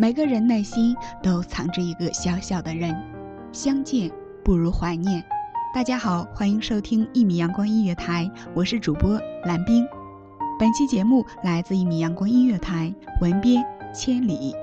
每个人内心都藏着一个小小的人，相见不如怀念。大家好，欢迎收听一米阳光音乐台，我是主播蓝冰。本期节目来自一米阳光音乐台，文编千里。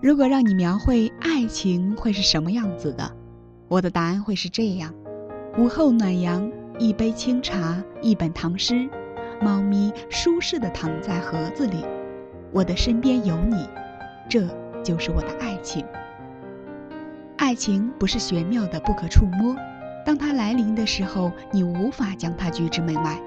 如果让你描绘爱情会是什么样子的，我的答案会是这样：午后暖阳，一杯清茶，一本唐诗，猫咪舒适的躺在盒子里，我的身边有你，这就是我的爱情。爱情不是玄妙的不可触摸，当它来临的时候，你无法将它拒之门外，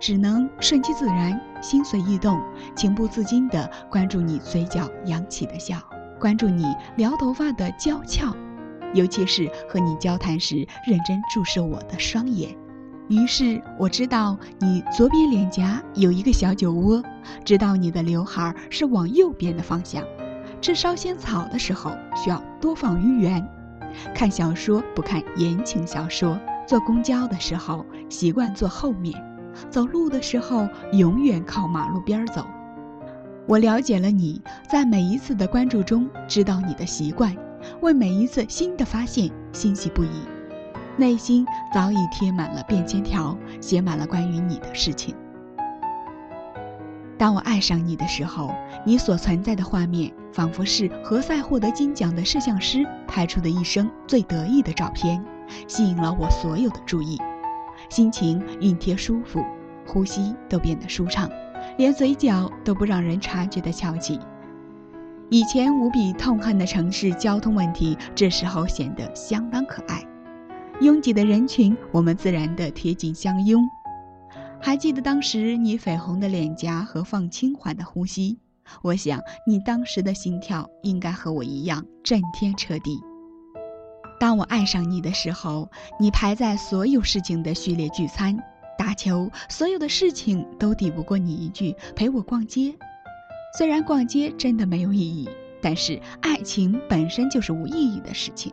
只能顺其自然，心随意动，情不自禁地关注你嘴角扬起的笑。关注你撩头发的娇俏，尤其是和你交谈时认真注视我的双眼。于是我知道你左边脸颊有一个小酒窝，知道你的刘海是往右边的方向。吃烧仙草的时候需要多放鱼圆，看小说不看言情小说，坐公交的时候习惯坐后面，走路的时候永远靠马路边走。我了解了你，在每一次的关注中知道你的习惯，为每一次新的发现欣喜不已，内心早已贴满了便签条，写满了关于你的事情。当我爱上你的时候，你所存在的画面仿佛是何塞获得金奖的摄像师拍出的一生最得意的照片，吸引了我所有的注意，心情熨贴舒服，呼吸都变得舒畅。连嘴角都不让人察觉的翘起。以前无比痛恨的城市交通问题，这时候显得相当可爱。拥挤的人群，我们自然的贴近相拥。还记得当时你绯红的脸颊和放轻缓的呼吸，我想你当时的心跳应该和我一样震天彻地。当我爱上你的时候，你排在所有事情的序列聚餐。求，所有的事情都抵不过你一句陪我逛街。虽然逛街真的没有意义，但是爱情本身就是无意义的事情。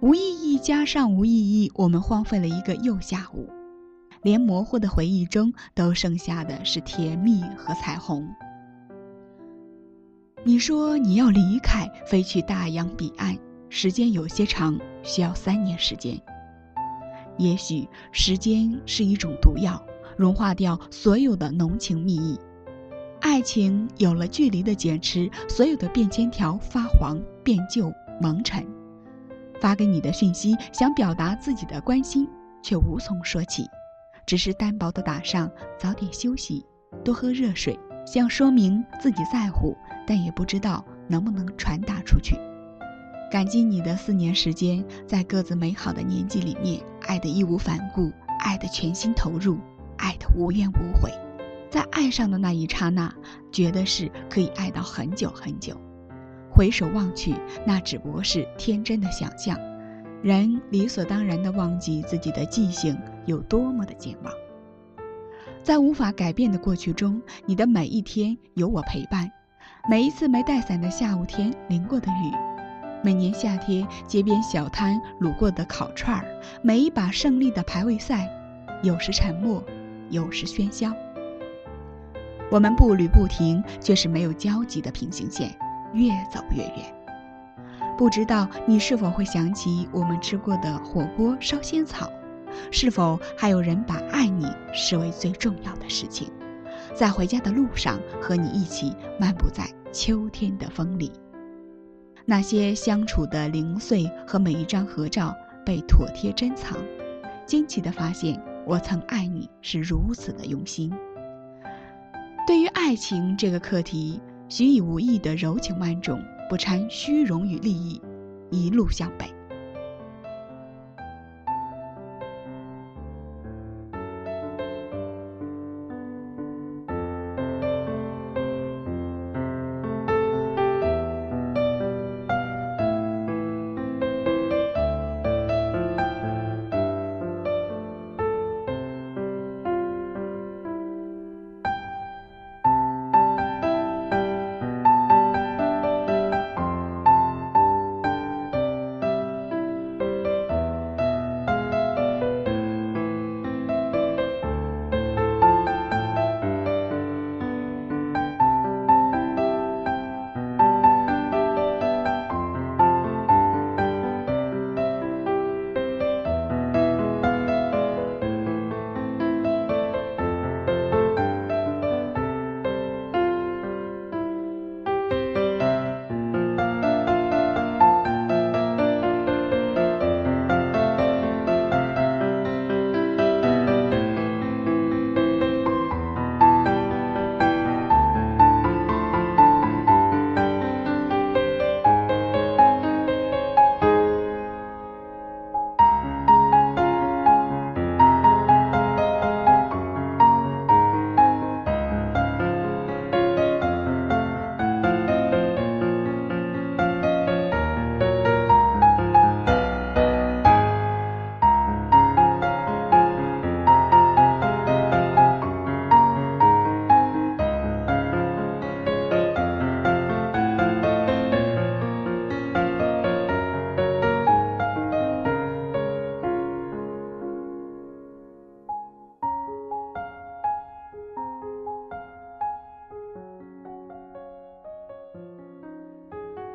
无意义加上无意义，我们荒废了一个又下午，连模糊的回忆中都剩下的是甜蜜和彩虹。你说你要离开，飞去大洋彼岸，时间有些长，需要三年时间。也许时间是一种毒药，融化掉所有的浓情蜜意。爱情有了距离的减持，所有的便签条发黄、变旧、蒙尘。发给你的讯息，想表达自己的关心，却无从说起，只是单薄的打上“早点休息，多喝热水”，想说明自己在乎，但也不知道能不能传达出去。感激你的四年时间，在各自美好的年纪里面，爱的义无反顾，爱的全心投入，爱的无怨无悔。在爱上的那一刹那，觉得是可以爱到很久很久。回首望去，那只不过是天真的想象。人理所当然地忘记自己的记性有多么的健忘。在无法改变的过去中，你的每一天有我陪伴，每一次没带伞的下午天淋过的雨，每年夏天街边小摊卤过的烤串儿，每一把胜利的排位赛，有时沉默，有时喧嚣。我们步履不停，却是没有交集的平行线。越走越远，不知道你是否会想起我们吃过的火锅烧仙草？是否还有人把爱你视为最重要的事情？在回家的路上，和你一起漫步在秋天的风里。那些相处的零碎和每一张合照被妥帖珍藏，惊奇地发现，我曾爱你是如此的用心。对于爱情这个课题。许以无意的柔情万种，不掺虚荣与利益，一路向北。